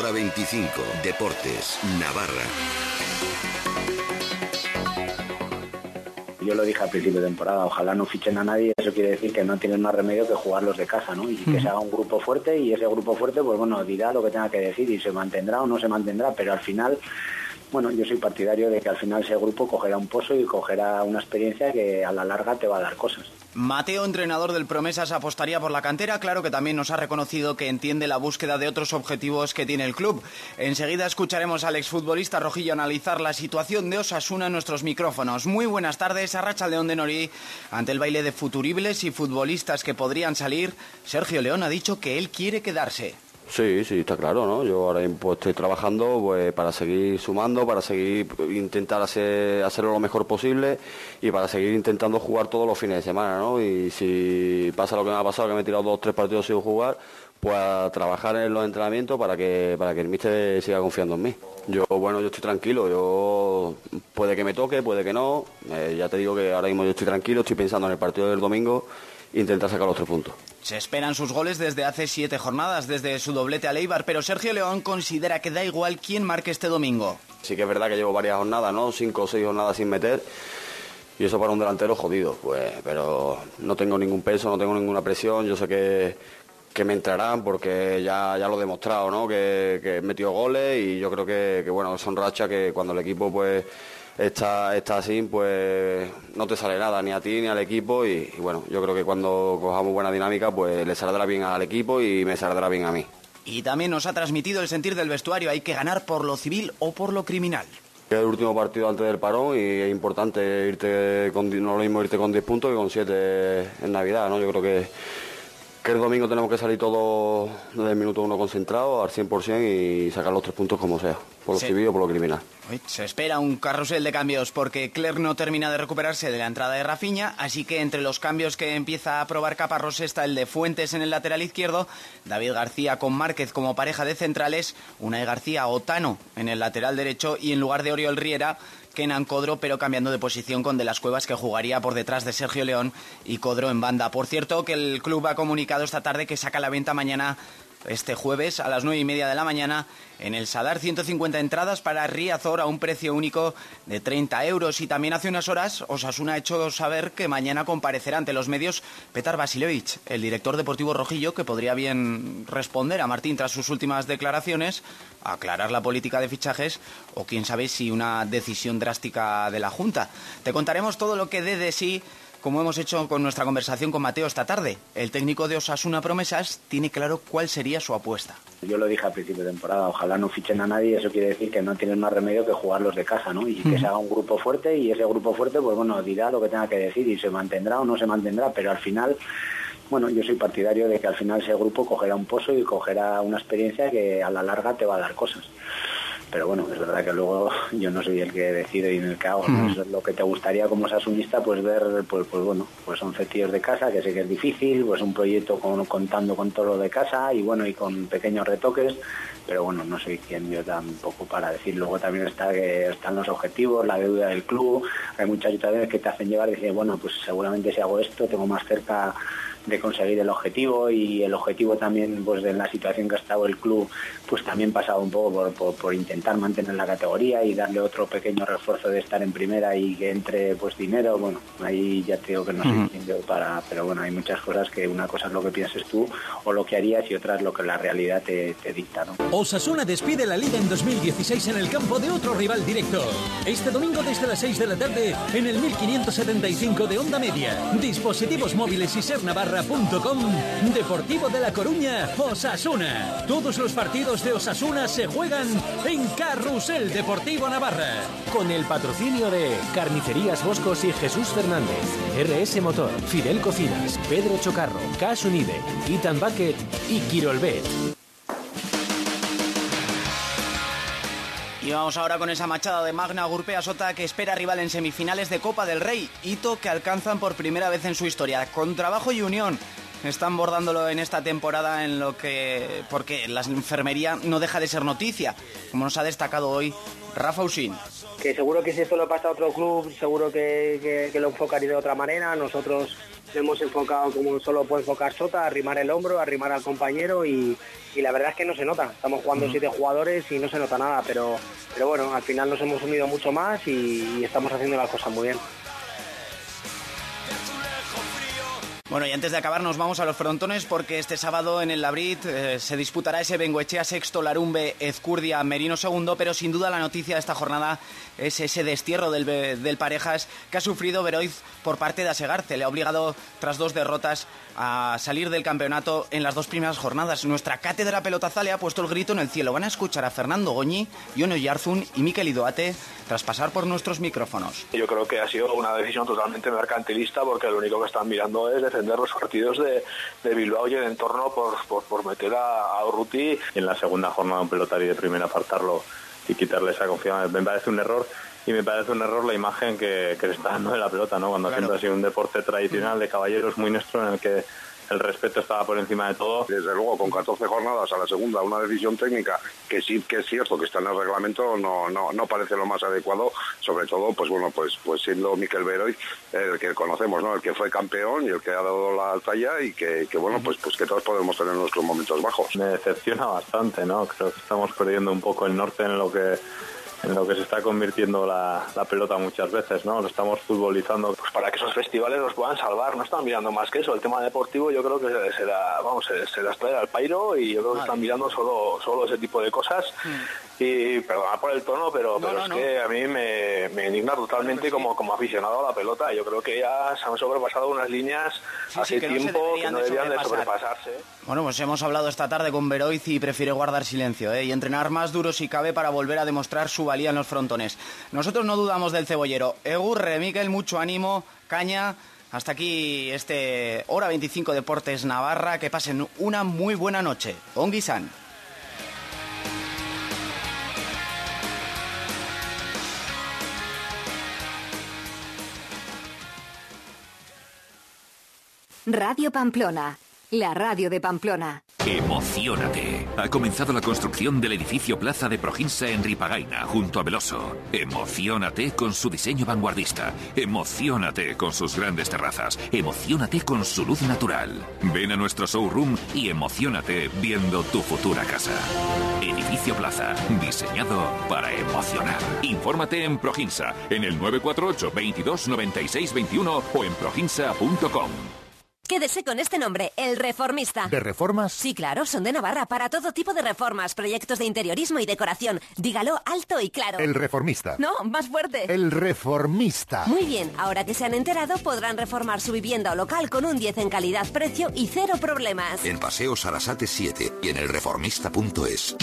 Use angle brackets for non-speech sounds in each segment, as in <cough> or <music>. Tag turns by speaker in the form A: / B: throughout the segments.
A: Hora 25. Deportes. Navarra.
B: Yo lo dije al principio de temporada, ojalá no fichen a nadie, eso quiere decir que no tienen más remedio que jugarlos de casa, ¿no? Y que se haga un grupo fuerte y ese grupo fuerte, pues bueno, dirá lo que tenga que decir y se mantendrá o no se mantendrá, pero al final bueno, yo soy partidario de que al final ese grupo cogerá un pozo y cogerá una experiencia que a la larga te va a dar cosas.
C: Mateo, entrenador del Promesas, apostaría por la cantera. Claro que también nos ha reconocido que entiende la búsqueda de otros objetivos que tiene el club. Enseguida escucharemos al exfutbolista Rojillo analizar la situación de Osasuna en nuestros micrófonos. Muy buenas tardes, Arracha León de Norí. Ante el baile de futuribles y futbolistas que podrían salir, Sergio León ha dicho que él quiere quedarse.
D: Sí, sí, está claro, ¿no? Yo ahora pues, estoy trabajando pues, para seguir sumando, para seguir intentar hacer, hacerlo lo mejor posible y para seguir intentando jugar todos los fines de semana, ¿no? Y si pasa lo que me ha pasado, que me he tirado dos o tres partidos sin jugar, pues trabajar en los entrenamientos para que, para que el míster siga confiando en mí. Yo, bueno, yo estoy tranquilo, yo puede que me toque, puede que no, eh, ya te digo que ahora mismo yo estoy tranquilo, estoy pensando en el partido del domingo intentar sacar los tres puntos.
C: Se esperan sus goles desde hace siete jornadas, desde su doblete a Leibar, pero Sergio León considera que da igual quién marque este domingo.
D: Sí que es verdad que llevo varias jornadas, ¿no? Cinco o seis jornadas sin meter. Y eso para un delantero jodido, pues, pero no tengo ningún peso, no tengo ninguna presión, yo sé que, que me entrarán porque ya, ya lo he demostrado, ¿no? Que, que he metido goles y yo creo que, que bueno, son rachas que cuando el equipo pues está, está así, pues no te sale nada, ni a ti ni al equipo. Y, bueno, yo creo que cuando cojamos buena dinámica, pues le saldrá bien al equipo y me saldrá bien a mí.
C: Y también nos ha transmitido el sentir del vestuario, hay que ganar por lo civil o por lo criminal.
D: Es el último partido antes del parón y es importante irte con, no lo mismo irte con 10 puntos que con 7 en Navidad, ¿no? Yo creo que que el domingo tenemos que salir todos desde el minuto uno concentrados al 100% y sacar los tres puntos como sea, por lo civil o por lo criminal.
C: se espera un carrusel de cambios porque Clerc no termina de recuperarse de la entrada de Rafiña, así que entre los cambios que empieza a probar Caparrós está el de Fuentes en el lateral izquierdo, David García con Márquez como pareja de centrales, Unai García Otano en el lateral derecho y en lugar de Oriol Riera Kenan Codro, pero cambiando de posición con De las Cuevas, que jugaría por detrás de Sergio León y Codro en banda. Por cierto, que el club ha comunicado esta tarde que saca la venta mañana este jueves a las nueve y media de la mañana en el Sadar 150 entradas para Riazor a un precio único de 30 euros y también hace unas horas Osasuna ha hecho saber que mañana comparecerá ante los medios Petar Basilevich, el director deportivo rojillo que podría bien responder a Martín tras sus últimas declaraciones, aclarar la política de fichajes o quién sabe si una decisión drástica de la Junta. Te contaremos todo lo que de sí como hemos hecho con nuestra conversación con Mateo esta tarde. El técnico de Osasuna Promesas tiene claro cuál sería su apuesta.
B: Yo lo dije al principio de temporada, ojalá no fichen a nadie, eso quiere decir que no tienen más remedio que jugarlos de casa, ¿no? Y que se haga un grupo fuerte y ese grupo fuerte, pues bueno, dirá lo que tenga que decir y se mantendrá o no se mantendrá, pero al final bueno, yo soy partidario de que al final ese grupo cogerá un pozo y cogerá una experiencia que a la larga te va a dar cosas pero bueno, es verdad que luego <laughs> yo no soy el que decide y en el que hago, Eso es lo que te gustaría como sasunista, pues ver, pues, pues bueno, pues son tíos de casa, que sé que es difícil, pues un proyecto con, contando con todo lo de casa y bueno, y con pequeños retoques, pero bueno, no soy quien yo tampoco para decir, luego también está que están los objetivos, la deuda del club, hay muchas situaciones que te hacen llevar y decir, bueno, pues seguramente si hago esto tengo más cerca de conseguir el objetivo y el objetivo también pues en la situación que ha estado el club pues también pasado un poco por, intentar mantener la categoría y darle otro pequeño refuerzo de estar en primera y que entre pues dinero. Bueno ahí ya te digo que no soy quien yo para pero bueno hay muchas cosas que una cosa es lo que pienses tú o lo que harías y otra es lo que la realidad te, dicta ¿no?
E: Osasuna despide la liga en 2016 en el campo de otro rival directo. Este domingo desde las 6 de la tarde en el 1575 de onda media. Dispositivos móviles y ser Navarra Deportivo de La Coruña, Osasuna. Todos los partidos de Osasuna se juegan en Carrusel Deportivo Navarra. Con el patrocinio de Carnicerías Boscos y Jesús Fernández, RS Motor, Fidel Cocinas, Pedro Chocarro, Cash Unide, Itan Bucket y Quirolbet.
C: Y vamos ahora con esa machada de Magna Gurpea Sota que espera rival en semifinales de Copa del Rey, hito que alcanzan por primera vez en su historia. Con trabajo y unión, están bordándolo en esta temporada en lo que porque la enfermería no deja de ser noticia, como nos ha destacado hoy Rafa Usín.
F: Que seguro que si esto lo pasa a otro club, seguro que, lo enfocaría de otra manera. Nosotros hemos enfocado como solo puede enfocar Sota, arrimar el hombro, arrimar al compañero y, la verdad es que no se nota. Estamos jugando siete jugadores y no se nota nada, pero, pero bueno, al final nos hemos unido mucho más y estamos haciendo las cosas muy bien.
C: Bueno, y antes de acabar nos vamos a los frontones porque este sábado en el Labrit eh, se disputará ese Bengoechea sexto, Larumbe, Ezcurdia, Merino segundo, pero sin duda la noticia de esta jornada es ese destierro del, del Parejas que ha sufrido Veroiz por parte de Asegarce. Le ha obligado, tras dos derrotas, a salir del campeonato en las dos primeras jornadas. Nuestra cátedra pelotaza le ha puesto el grito en el cielo. Van a escuchar a Fernando Goñi, Yono Yarzun y Miquel Idoate tras pasar por nuestros micrófonos.
G: Yo creo que ha sido una decisión totalmente mercantilista porque lo único que están mirando es los partidos de, Bilbao y el entorno por, por, meter a, a Urruti en la segunda jornada un pelotario de primera apartarlo y quitarle esa confianza. Me parece un error y me parece un error la imagen que, que le está dando de la pelota, ¿no? Cuando siempre ha sido un deporte tradicional de caballeros muy nuestro en el que el respeto estaba por encima de todo.
H: Desde luego, con 14 jornadas a la segunda, una decisión técnica que sí que es cierto que está en el reglamento, no, no, no parece lo más adecuado, sobre todo, pues bueno, pues, pues siendo Miquel Beroy el que conocemos, ¿no? El que fue campeón y el que ha dado la talla y que, que bueno, pues, pues que todos podemos tener nuestros momentos bajos.
G: Me decepciona bastante, ¿no? Creo que estamos perdiendo un poco el norte en lo que en lo que se está convirtiendo la, pelota muchas veces, ¿no? Lo estamos futbolizando pues para que esos festivales los puedan salvar, no están mirando más que eso. El tema deportivo yo creo que se, la, vamos, se, las trae al pairo y yo creo que están mirando solo, solo ese tipo de cosas. Mm. Y perdona por el tono, pero, pero es que a mí me, me indigna totalmente como, como aficionado a la pelota. Yo creo que ya se han sobrepasado unas líneas hace tiempo que no debían de sobrepasarse.
C: Bueno, pues hemos hablado esta tarde con Veroiz y prefiere guardar silencio ¿eh? y entrenar más duro si cabe para volver a demostrar su valía en los frontones. Nosotros no dudamos del cebollero. Egurre, Miquel, mucho ánimo, caña. Hasta aquí este Hora 25 Deportes Navarra. Que pasen una muy buena noche. Onguisan.
I: Radio Pamplona, la radio de Pamplona.
J: Emocionate. Ha comenzado la construcción del edificio Plaza de Proginsa en Ripagaina, junto a Veloso. Emocionate con su diseño vanguardista. Emocionate con sus grandes terrazas. Emocionate con su luz natural. Ven a nuestro showroom y emocionate viendo tu futura casa. Edificio Plaza, diseñado para emocionar. Infórmate en Proginsa, en el 948 22 96 21 o en proginsa.com.
I: Quédese con este nombre, El Reformista.
K: ¿De reformas?
I: Sí, claro, son de Navarra para todo tipo de reformas, proyectos de interiorismo y decoración. Dígalo alto y claro.
K: El Reformista.
I: No, más fuerte.
K: El Reformista.
I: Muy bien, ahora que se han enterado, podrán reformar su vivienda o local con un 10 en calidad, precio y cero problemas.
A: En Paseo Sarasate 7 y en elreformista.es.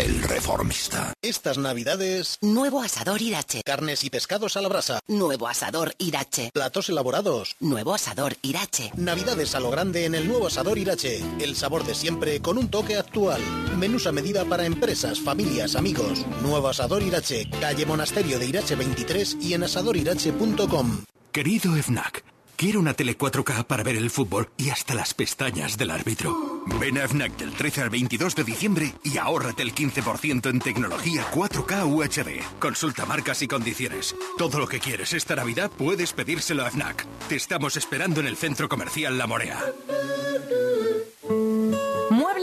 A: El Reformista.
K: Estas navidades...
I: Nuevo asador Irache.
K: Carnes y pescados a la brasa.
I: Nuevo asador Irache.
K: Platos elaborados.
I: Nuevo asador Irache.
K: Navidades a lo grande en el nuevo asador Irache. El sabor de siempre con un toque actual. Menús a medida para empresas, familias, amigos. Nuevo asador Irache. Calle Monasterio de Irache 23 y en asadorirache.com.
L: Querido FNAC. Quiero una tele 4K para ver el fútbol y hasta las pestañas del árbitro. Ven a FNAC del 13 al 22 de diciembre y ahórrate el 15% en tecnología 4K UHD. Consulta marcas y condiciones. Todo lo que quieres esta Navidad puedes pedírselo a FNAC. Te estamos esperando en el centro comercial La Morea.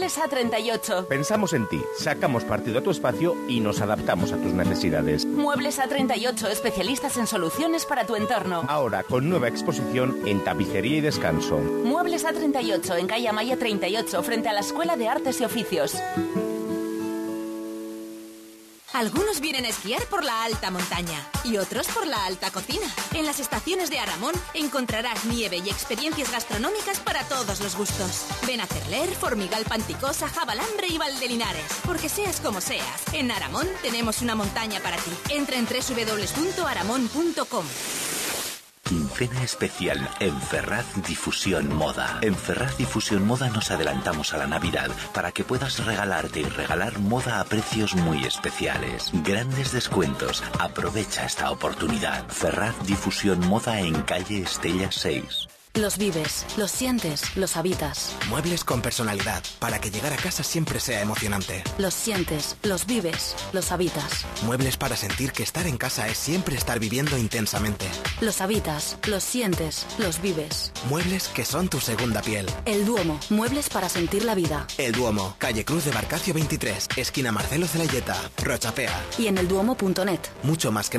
I: Muebles A38.
M: Pensamos en ti, sacamos partido a tu espacio y nos adaptamos a tus necesidades.
I: Muebles A38, especialistas en soluciones para tu entorno.
M: Ahora con nueva exposición en tapicería y descanso.
I: Muebles A38 en calle Maya 38 frente a la Escuela de Artes y Oficios. Algunos vienen a esquiar por la alta montaña y otros por la alta cocina. En las estaciones de Aramón encontrarás nieve y experiencias gastronómicas para todos los gustos. Ven a Cerler, Formigal Panticosa, Jabalambre y Valdelinares. Porque seas como seas, en Aramón tenemos una montaña para ti. Entra en www.aramón.com.
N: Quincena especial en Ferraz Difusión Moda. En Ferraz Difusión Moda nos adelantamos a la Navidad para que puedas regalarte y regalar moda a precios muy especiales. Grandes descuentos. Aprovecha esta oportunidad. Ferraz Difusión Moda en calle Estella 6.
O: Los vives, los sientes, los habitas.
H: Muebles con personalidad, para que llegar a casa siempre sea emocionante.
O: Los sientes, los vives, los habitas.
H: Muebles para sentir que estar en casa es siempre estar viviendo intensamente.
O: Los habitas, los sientes, los vives.
H: Muebles que son tu segunda piel.
O: El Duomo, muebles para sentir la vida.
H: El Duomo, calle Cruz de Barcacio 23, esquina Marcelo Celayeta, Rochapea.
O: Y en elduomo.net.
H: Mucho más que